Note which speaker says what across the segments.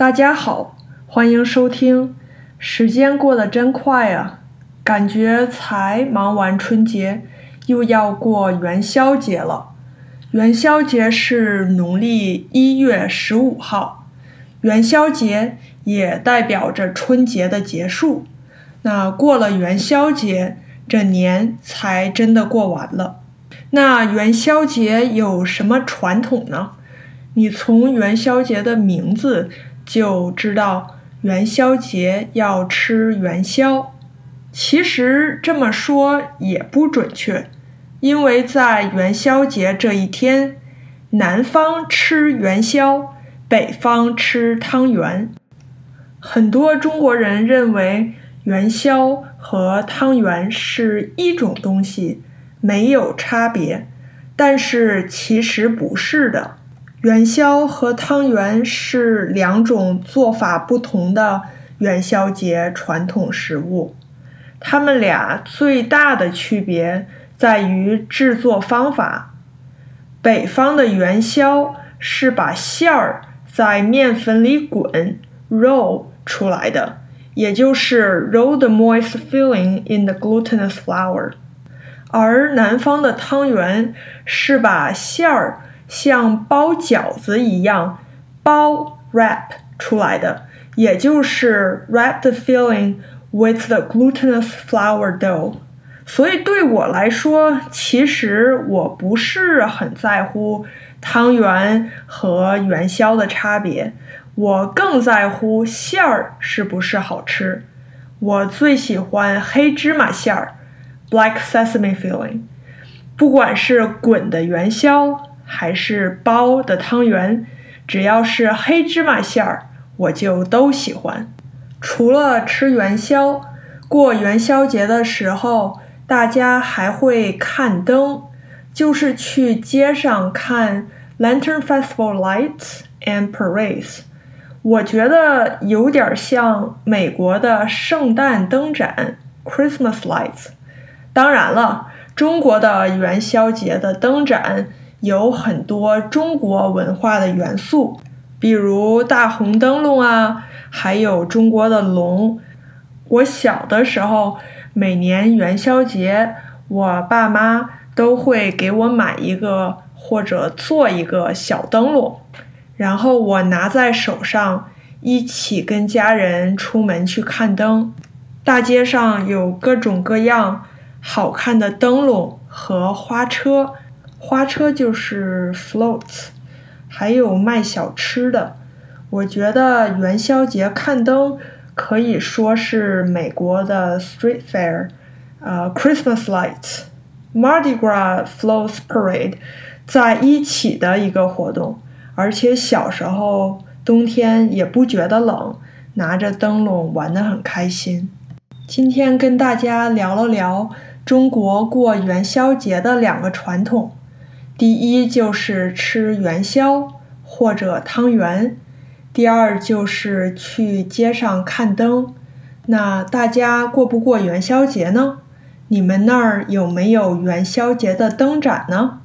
Speaker 1: 大家好，欢迎收听。时间过得真快啊，感觉才忙完春节，又要过元宵节了。元宵节是农历一月十五号，元宵节也代表着春节的结束。那过了元宵节，这年才真的过完了。那元宵节有什么传统呢？你从元宵节的名字就知道，元宵节要吃元宵。其实这么说也不准确。因为在元宵节这一天，南方吃元宵，北方吃汤圆。很多中国人认为元宵和汤圆是一种东西，没有差别。但是其实不是的，元宵和汤圆是两种做法不同的元宵节传统食物，它们俩最大的区别。在于制作方法，北方的元宵是把馅儿在面粉里滚 roll 出来的，也就是 roll the moist filling in the glutinous flour，而南方的汤圆是把馅儿像包饺子一样包 wrap 出来的，也就是 wrap the filling with the glutinous flour dough。所以对我来说，其实我不是很在乎汤圆和元宵的差别，我更在乎馅儿是不是好吃。我最喜欢黑芝麻馅儿，black sesame filling。不管是滚的元宵还是包的汤圆，只要是黑芝麻馅儿，我就都喜欢。除了吃元宵，过元宵节的时候。大家还会看灯，就是去街上看 Lantern Festival lights and parades。我觉得有点像美国的圣诞灯展 Christmas lights。当然了，中国的元宵节的灯展有很多中国文化的元素，比如大红灯笼啊，还有中国的龙。我小的时候。每年元宵节，我爸妈都会给我买一个或者做一个小灯笼，然后我拿在手上，一起跟家人出门去看灯。大街上有各种各样好看的灯笼和花车，花车就是 floats，还有卖小吃的。我觉得元宵节看灯。可以说是美国的 Street Fair，呃，Christmas Lights，Mardi Gras Floats Parade，在一起的一个活动。而且小时候冬天也不觉得冷，拿着灯笼玩得很开心。今天跟大家聊了聊中国过元宵节的两个传统，第一就是吃元宵或者汤圆。第二就是去街上看灯，那大家过不过元宵节呢？你们那儿有没有元宵节的灯展呢？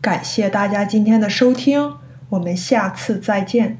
Speaker 1: 感谢大家今天的收听，我们下次再见。